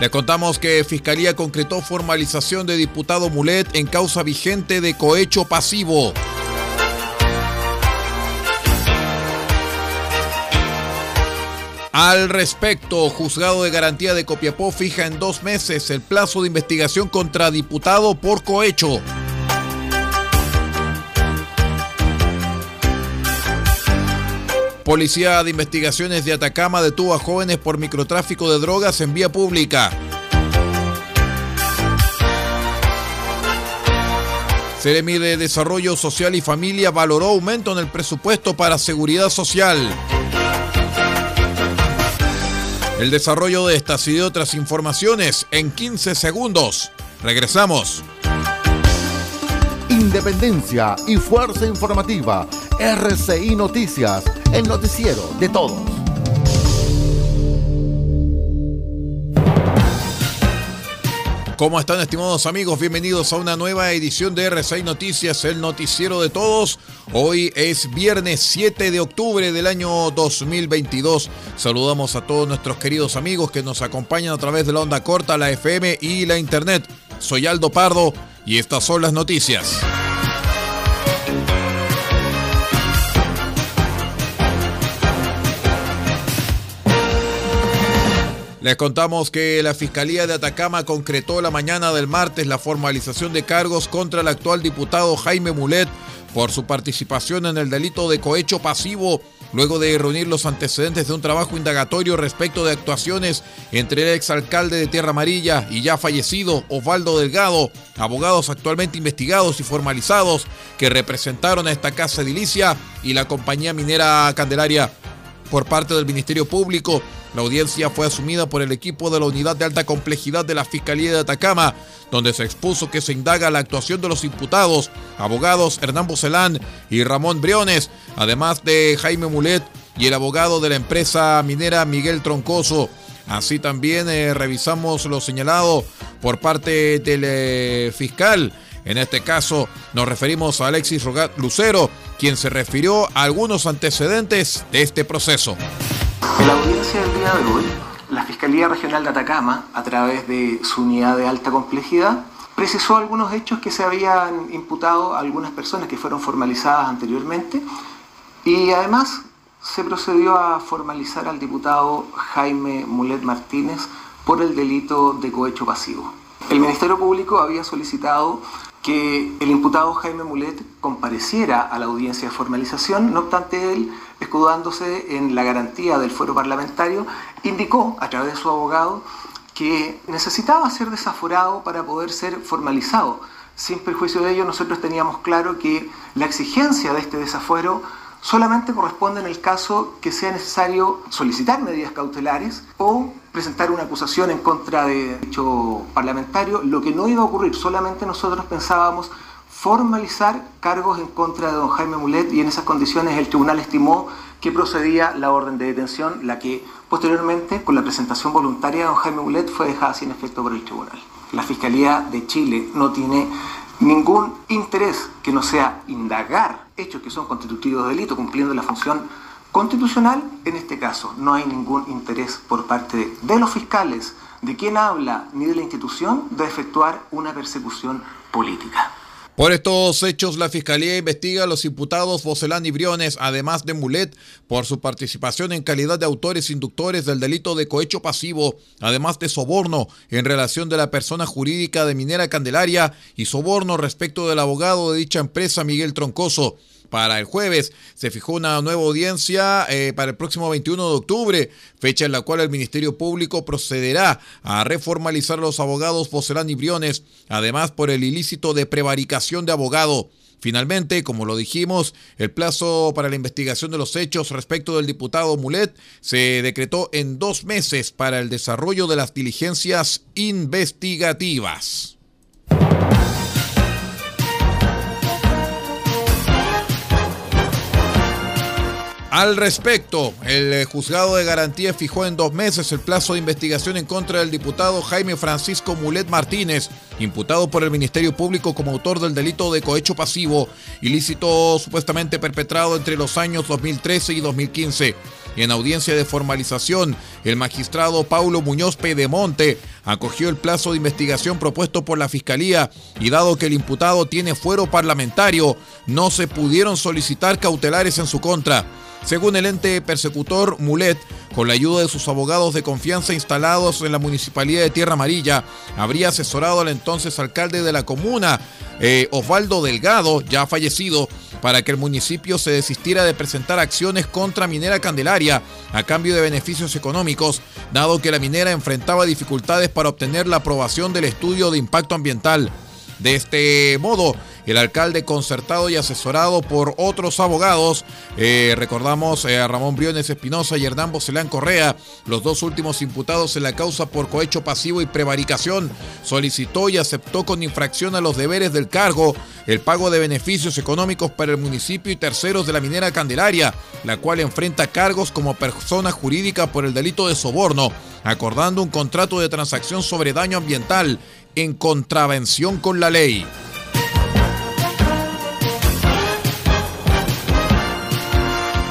Les contamos que Fiscalía concretó formalización de diputado Mulet en causa vigente de cohecho pasivo. Al respecto, juzgado de garantía de Copiapó fija en dos meses el plazo de investigación contra diputado por cohecho. Policía de Investigaciones de Atacama detuvo a jóvenes por microtráfico de drogas en vía pública. Ceremi de Desarrollo Social y Familia valoró aumento en el presupuesto para seguridad social. El desarrollo de estas y de otras informaciones en 15 segundos. Regresamos. Independencia y fuerza informativa. RCI Noticias, el noticiero de todos. ¿Cómo están estimados amigos? Bienvenidos a una nueva edición de RCI Noticias, el noticiero de todos. Hoy es viernes 7 de octubre del año 2022. Saludamos a todos nuestros queridos amigos que nos acompañan a través de la onda corta, la FM y la Internet. Soy Aldo Pardo y estas son las noticias. Les contamos que la Fiscalía de Atacama concretó la mañana del martes la formalización de cargos contra el actual diputado Jaime Mulet por su participación en el delito de cohecho pasivo, luego de reunir los antecedentes de un trabajo indagatorio respecto de actuaciones entre el exalcalde de Tierra Amarilla y ya fallecido Osvaldo Delgado, abogados actualmente investigados y formalizados que representaron a esta casa edilicia y la compañía minera Candelaria por parte del Ministerio Público. La audiencia fue asumida por el equipo de la Unidad de Alta Complejidad de la Fiscalía de Atacama, donde se expuso que se indaga la actuación de los imputados, abogados Hernán Bocelán y Ramón Briones, además de Jaime Mulet y el abogado de la empresa minera Miguel Troncoso. Así también eh, revisamos lo señalado por parte del eh, fiscal. En este caso nos referimos a Alexis Rogat Lucero, quien se refirió a algunos antecedentes de este proceso. En la audiencia del día de hoy, la Fiscalía Regional de Atacama, a través de su unidad de alta complejidad, precisó algunos hechos que se habían imputado a algunas personas que fueron formalizadas anteriormente y además se procedió a formalizar al diputado Jaime Mulet Martínez por el delito de cohecho pasivo. El Ministerio Público había solicitado que el imputado Jaime Mulet compareciera a la audiencia de formalización, no obstante él, escudándose en la garantía del fuero parlamentario, indicó a través de su abogado que necesitaba ser desaforado para poder ser formalizado. Sin perjuicio de ello, nosotros teníamos claro que la exigencia de este desafuero solamente corresponde en el caso que sea necesario solicitar medidas cautelares o presentar una acusación en contra de dicho parlamentario, lo que no iba a ocurrir, solamente nosotros pensábamos formalizar cargos en contra de don Jaime Mulet y en esas condiciones el tribunal estimó que procedía la orden de detención, la que posteriormente, con la presentación voluntaria de don Jaime Mulet, fue dejada sin efecto por el tribunal. La Fiscalía de Chile no tiene ningún interés que no sea indagar hechos que son constitutivos de delito, cumpliendo la función constitucional. En este caso, no hay ningún interés por parte de los fiscales, de quien habla, ni de la institución, de efectuar una persecución política. Por estos hechos, la Fiscalía investiga a los imputados Bocelán y Briones, además de Mulet, por su participación en calidad de autores inductores del delito de cohecho pasivo, además de soborno en relación de la persona jurídica de Minera Candelaria y soborno respecto del abogado de dicha empresa, Miguel Troncoso para el jueves. Se fijó una nueva audiencia eh, para el próximo 21 de octubre, fecha en la cual el Ministerio Público procederá a reformalizar a los abogados Bocelán y Briones, además por el ilícito de prevaricación de abogado. Finalmente, como lo dijimos, el plazo para la investigación de los hechos respecto del diputado Mulet se decretó en dos meses para el desarrollo de las diligencias investigativas. Al respecto, el eh, juzgado de garantía fijó en dos meses el plazo de investigación en contra del diputado Jaime Francisco Mulet Martínez, imputado por el Ministerio Público como autor del delito de cohecho pasivo, ilícito supuestamente perpetrado entre los años 2013 y 2015. Y en audiencia de formalización, el magistrado Paulo Muñoz Pedemonte acogió el plazo de investigación propuesto por la Fiscalía y dado que el imputado tiene fuero parlamentario, no se pudieron solicitar cautelares en su contra. Según el ente persecutor Mulet, con la ayuda de sus abogados de confianza instalados en la Municipalidad de Tierra Amarilla, habría asesorado al entonces alcalde de la comuna, eh, Osvaldo Delgado, ya fallecido, para que el municipio se desistiera de presentar acciones contra Minera Candelaria a cambio de beneficios económicos, dado que la minera enfrentaba dificultades para obtener la aprobación del estudio de impacto ambiental. De este modo, el alcalde concertado y asesorado por otros abogados, eh, recordamos eh, a Ramón Briones Espinosa y Hernán Bocelán Correa, los dos últimos imputados en la causa por cohecho pasivo y prevaricación, solicitó y aceptó con infracción a los deberes del cargo. El pago de beneficios económicos para el municipio y terceros de la minera Candelaria, la cual enfrenta cargos como persona jurídica por el delito de soborno, acordando un contrato de transacción sobre daño ambiental en contravención con la ley.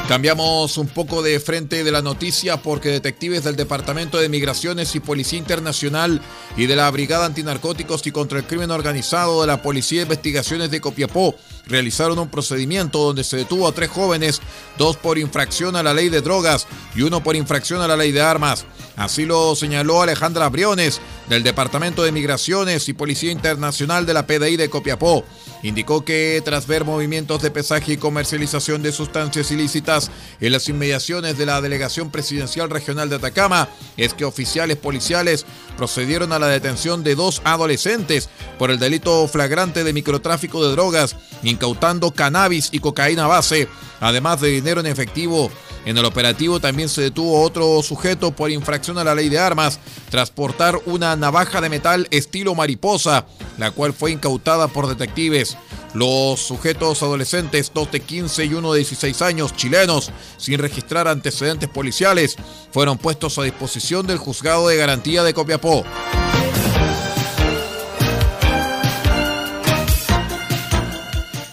Cambiamos un poco de frente de la noticia porque detectives del Departamento de Migraciones y Policía Internacional y de la Brigada Antinarcóticos y contra el Crimen Organizado de la Policía de Investigaciones de Copiapó realizaron un procedimiento donde se detuvo a tres jóvenes, dos por infracción a la ley de drogas y uno por infracción a la ley de armas. Así lo señaló Alejandra Briones del Departamento de Migraciones y Policía Internacional de la PDI de Copiapó. Indicó que tras ver movimientos de pesaje y comercialización de sustancias ilícitas en las inmediaciones de la Delegación Presidencial Regional de Atacama, es que oficiales policiales procedieron a la detención de dos adolescentes por el delito flagrante de microtráfico de drogas, incautando cannabis y cocaína base, además de dinero en efectivo. En el operativo también se detuvo otro sujeto por infracción a la ley de armas, transportar una navaja de metal estilo mariposa, la cual fue incautada por detectives. Los sujetos adolescentes, dos de 15 y uno de 16 años, chilenos, sin registrar antecedentes policiales, fueron puestos a disposición del juzgado de garantía de Copiapó.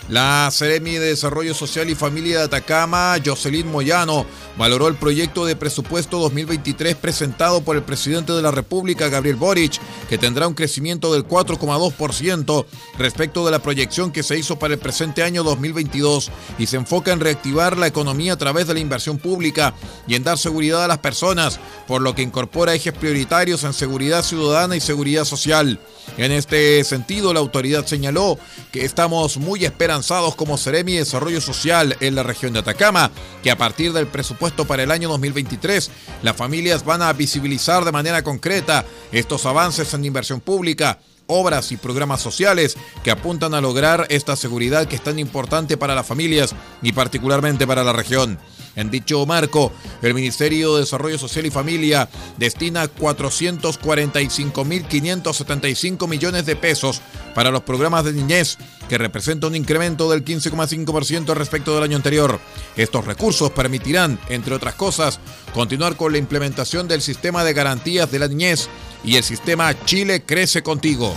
La Seremi de Desarrollo Social y Familia de Atacama, Jocelyn Moyano, valoró el proyecto de presupuesto 2023 presentado por el presidente de la República, Gabriel Boric, que tendrá un crecimiento del 4,2% respecto de la proyección que se hizo para el presente año 2022 y se enfoca en reactivar la economía a través de la inversión pública y en dar seguridad a las personas, por lo que incorpora ejes prioritarios en seguridad ciudadana y seguridad social. En este sentido, la autoridad señaló que estamos muy esperanzados como Seremi de Desarrollo Social en la región de Atacama, que a partir del presupuesto para el año 2023, las familias van a visibilizar de manera concreta estos avances en inversión pública obras y programas sociales que apuntan a lograr esta seguridad que es tan importante para las familias y particularmente para la región. En dicho marco, el Ministerio de Desarrollo Social y Familia destina 445.575 millones de pesos para los programas de niñez, que representa un incremento del 15,5% respecto del año anterior. Estos recursos permitirán, entre otras cosas, continuar con la implementación del sistema de garantías de la niñez y el sistema Chile Crece Contigo.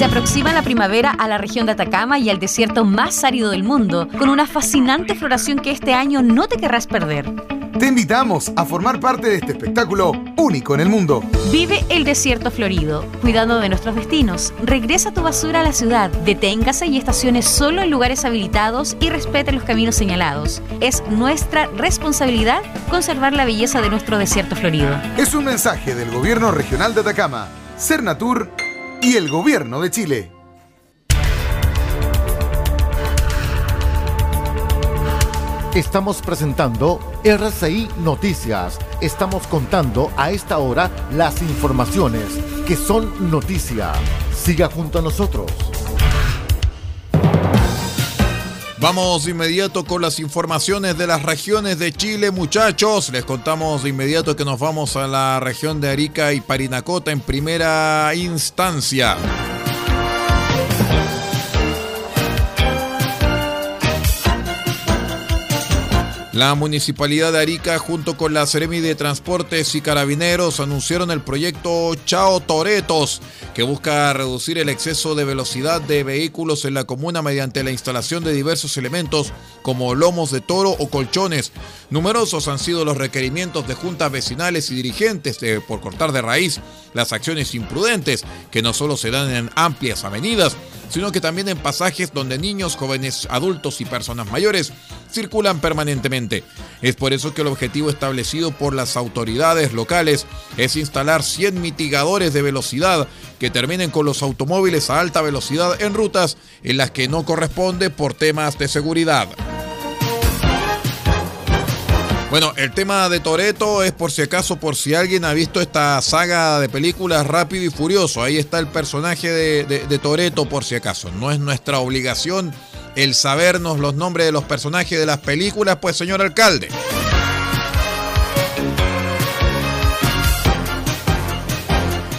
Se aproxima la primavera a la región de Atacama y al desierto más árido del mundo, con una fascinante floración que este año no te querrás perder. Te invitamos a formar parte de este espectáculo único en el mundo. Vive el desierto florido, cuidando de nuestros destinos. Regresa tu basura a la ciudad, deténgase y estacione solo en lugares habilitados y respete los caminos señalados. Es nuestra responsabilidad conservar la belleza de nuestro desierto florido. Es un mensaje del Gobierno Regional de Atacama, Cernatur y el Gobierno de Chile. Estamos presentando RCI Noticias. Estamos contando a esta hora las informaciones que son noticia. Siga junto a nosotros. Vamos de inmediato con las informaciones de las regiones de Chile, muchachos. Les contamos de inmediato que nos vamos a la región de Arica y Parinacota en primera instancia. La Municipalidad de Arica, junto con la Seremi de Transportes y Carabineros, anunciaron el proyecto Chao Toretos, que busca reducir el exceso de velocidad de vehículos en la comuna mediante la instalación de diversos elementos como lomos de toro o colchones. Numerosos han sido los requerimientos de juntas vecinales y dirigentes de, por cortar de raíz las acciones imprudentes, que no solo se dan en amplias avenidas, sino que también en pasajes donde niños, jóvenes, adultos y personas mayores circulan permanentemente. Es por eso que el objetivo establecido por las autoridades locales es instalar 100 mitigadores de velocidad que terminen con los automóviles a alta velocidad en rutas en las que no corresponde por temas de seguridad. Bueno, el tema de Toreto es por si acaso, por si alguien ha visto esta saga de películas Rápido y Furioso. Ahí está el personaje de, de Toreto, por si acaso. No es nuestra obligación el sabernos los nombres de los personajes de las películas, pues señor alcalde.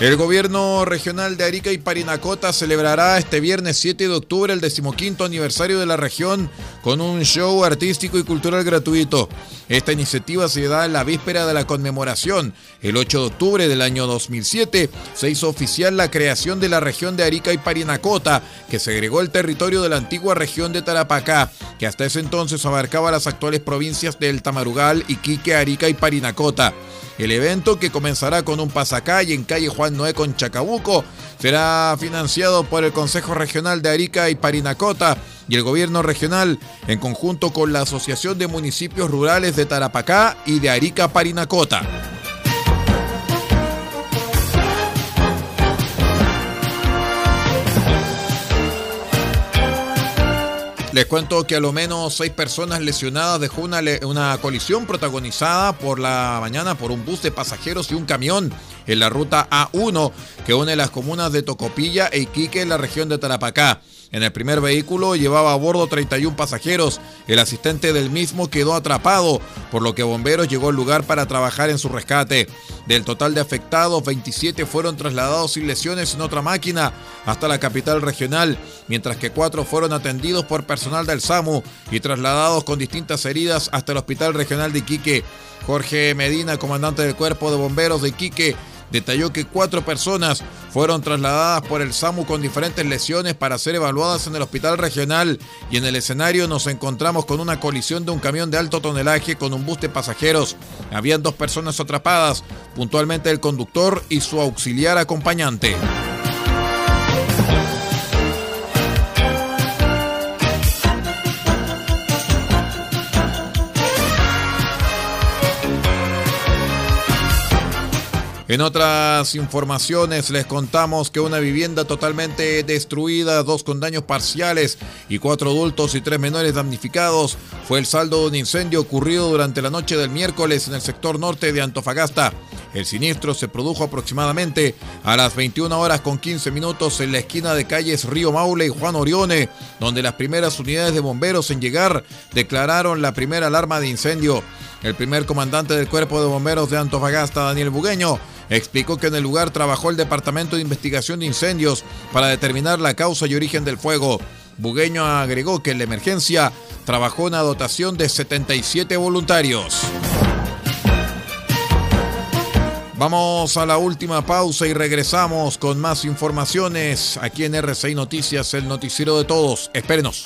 El gobierno regional de Arica y Parinacota celebrará este viernes 7 de octubre el decimoquinto aniversario de la región con un show artístico y cultural gratuito. Esta iniciativa se da en la víspera de la conmemoración. El 8 de octubre del año 2007 se hizo oficial la creación de la región de Arica y Parinacota, que segregó el territorio de la antigua región de Tarapacá, que hasta ese entonces abarcaba las actuales provincias del Tamarugal, Iquique, Arica y Parinacota. El evento, que comenzará con un pasacalle en calle Juan Noé con Chacabuco, será financiado por el Consejo Regional de Arica y Parinacota y el Gobierno Regional en conjunto con la Asociación de Municipios Rurales de Tarapacá y de Arica Parinacota. Les cuento que a lo menos seis personas lesionadas dejó una, una, colisión protagonizada por la mañana por un bus de pasajeros y un camión en la ruta A1 que une las comunas de Tocopilla e Iquique en la región de Tarapacá. En el primer vehículo llevaba a bordo 31 pasajeros. El asistente del mismo quedó atrapado, por lo que bomberos llegó al lugar para trabajar en su rescate. Del total de afectados, 27 fueron trasladados sin lesiones en otra máquina hasta la capital regional, mientras que cuatro fueron atendidos por personal del SAMU y trasladados con distintas heridas hasta el Hospital Regional de Iquique. Jorge Medina, comandante del Cuerpo de Bomberos de Iquique, detalló que cuatro personas fueron trasladadas por el SAMU con diferentes lesiones para ser evaluadas en el hospital regional y en el escenario nos encontramos con una colisión de un camión de alto tonelaje con un bus de pasajeros. Habían dos personas atrapadas, puntualmente el conductor y su auxiliar acompañante. En otras informaciones les contamos que una vivienda totalmente destruida, dos con daños parciales y cuatro adultos y tres menores damnificados fue el saldo de un incendio ocurrido durante la noche del miércoles en el sector norte de Antofagasta. El siniestro se produjo aproximadamente a las 21 horas con 15 minutos en la esquina de calles Río Maule y Juan Orione, donde las primeras unidades de bomberos en llegar declararon la primera alarma de incendio. El primer comandante del Cuerpo de Bomberos de Antofagasta, Daniel Bugueño, explicó que en el lugar trabajó el Departamento de Investigación de Incendios para determinar la causa y origen del fuego. Bugueño agregó que en la emergencia trabajó una dotación de 77 voluntarios. Vamos a la última pausa y regresamos con más informaciones aquí en RCI Noticias, el noticiero de todos. Espérenos.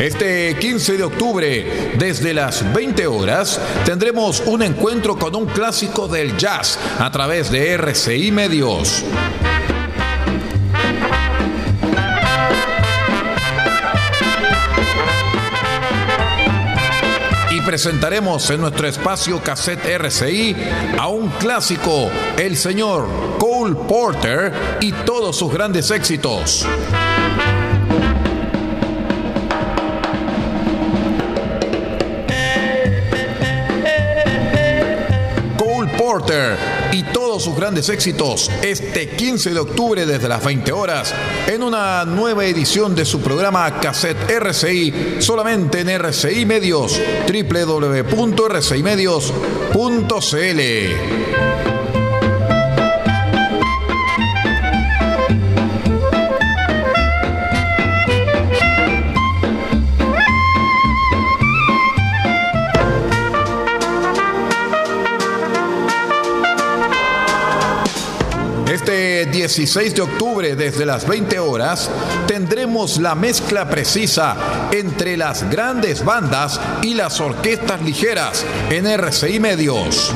Este 15 de octubre, desde las 20 horas, tendremos un encuentro con un clásico del jazz a través de RCI Medios. presentaremos en nuestro espacio Cassette RCI a un clásico, el señor Cole Porter y todos sus grandes éxitos. Porter y todos sus grandes éxitos este 15 de octubre desde las 20 horas en una nueva edición de su programa Cassette RCI solamente en RCI Medios www.rcimedios.cl. 16 de octubre, desde las 20 horas, tendremos la mezcla precisa entre las grandes bandas y las orquestas ligeras en RCI Medios.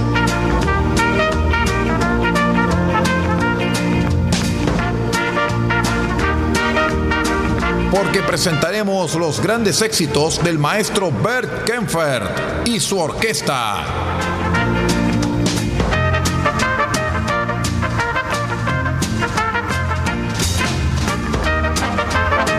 porque presentaremos los grandes éxitos del maestro Bert Kempfer y su orquesta.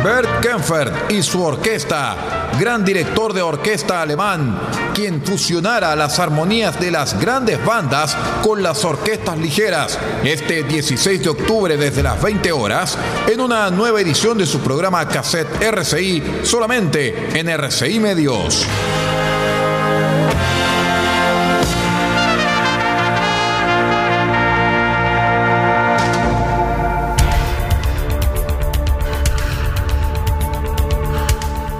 Bert Kempfer y su orquesta, gran director de orquesta alemán, quien fusionara las armonías de las grandes bandas con las orquestas ligeras, este 16 de octubre desde las 20 horas, en una nueva edición de su programa Cassette RCI, solamente en RCI Medios.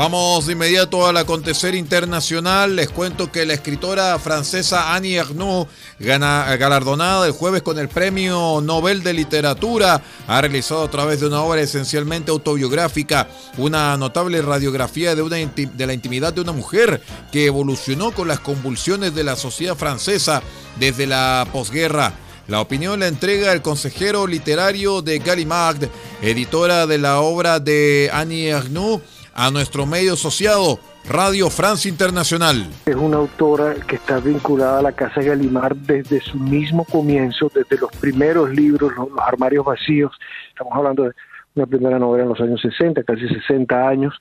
Vamos de inmediato al acontecer internacional. Les cuento que la escritora francesa Annie Ernaux, galardonada el jueves con el Premio Nobel de Literatura, ha realizado a través de una obra esencialmente autobiográfica una notable radiografía de, una de la intimidad de una mujer que evolucionó con las convulsiones de la sociedad francesa desde la posguerra. La opinión la entrega el consejero literario de Gallimard, editora de la obra de Annie Ernaux, a nuestro medio asociado Radio France Internacional. Es una autora que está vinculada a la Casa Gallimard desde su mismo comienzo, desde los primeros libros, los, armarios vacíos. Estamos hablando de una primera novela en los años 60, casi 60 años.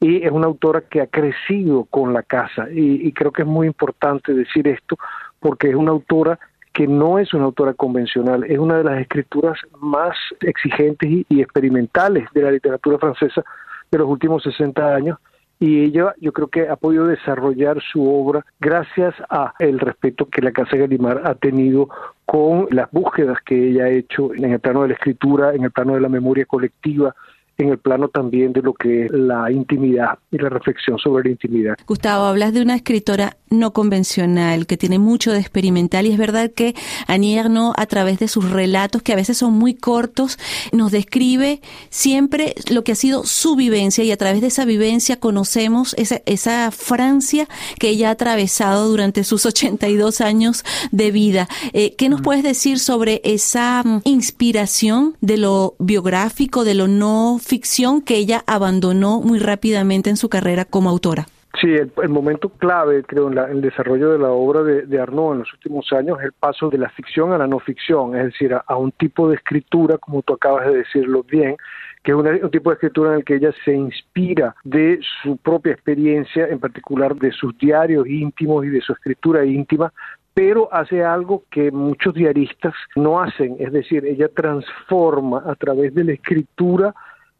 Y es una autora que ha crecido con la casa. Y, creo que es muy importante decir esto porque es una autora que no es una autora convencional, es una de las escrituras más exigentes y experimentales de la literatura francesa de los últimos 60 años y ella yo creo que ha podido desarrollar su obra gracias a el respeto que la Casa Galimar ha tenido con las búsquedas que ella ha hecho en el plano de la escritura, en el plano de la memoria colectiva, en el plano también de lo que es la intimidad y la reflexión sobre la intimidad. Gustavo, hablas de una escritora no convencional, que tiene mucho de experimental y es verdad que Annie Ernaux a través de sus relatos, que a veces son muy cortos, nos describe siempre lo que ha sido su vivencia y a través de esa vivencia conocemos esa, esa Francia que ella ha atravesado durante sus 82 años de vida. Eh, ¿Qué nos puedes decir sobre esa mm, inspiración de lo biográfico, de lo no ficción que ella abandonó muy rápidamente en su carrera como autora? Sí, el, momento clave, creo, en, el desarrollo de la obra de, de, Arnaud en los últimos años es el paso de la ficción a la no ficción, es decir, a, un tipo de escritura, como tú acabas de decirlo bien, que es un tipo de escritura en el que ella se inspira de su propia experiencia, en particular de sus diarios íntimos y de su escritura íntima, pero hace algo que muchos diaristas no hacen, es decir, ella transforma a través de la escritura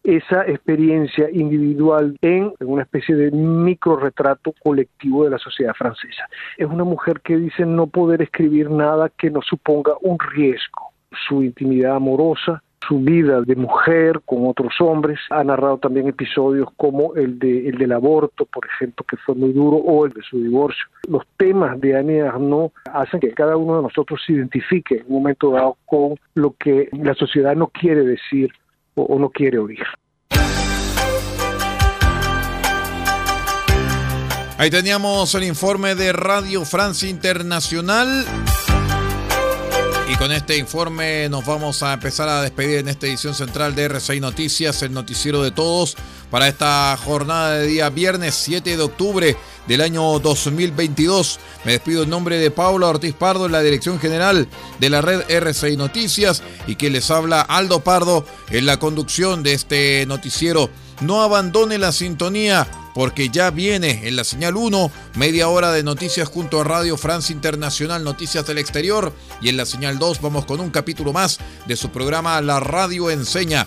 esa experiencia individual en una especie de micro retrato colectivo de la sociedad francesa. Es una mujer que dice no poder escribir nada que no suponga un riesgo. Su intimidad amorosa, su vida de mujer con otros hombres. Ha narrado también episodios como el, de, el del aborto, por ejemplo, que fue muy duro, o el de su divorcio. Los temas de Annie Arnaud hacen que cada uno de nosotros se identifique en un momento dado con lo que la sociedad no quiere decir o, no quiere oír. Ahí teníamos el informe de Radio Francia Internacional. Y con este informe nos vamos a empezar a despedir en esta edición central de R6 Noticias, el noticiero de todos, para esta jornada de día viernes 7 de octubre del año 2022. Me despido en nombre de Paula Ortiz Pardo, en la dirección general de la red R6 Noticias, y que les habla Aldo Pardo en la conducción de este noticiero. No abandone la sintonía porque ya viene en la señal 1 media hora de noticias junto a Radio Francia Internacional Noticias del Exterior y en la señal 2 vamos con un capítulo más de su programa La Radio Enseña.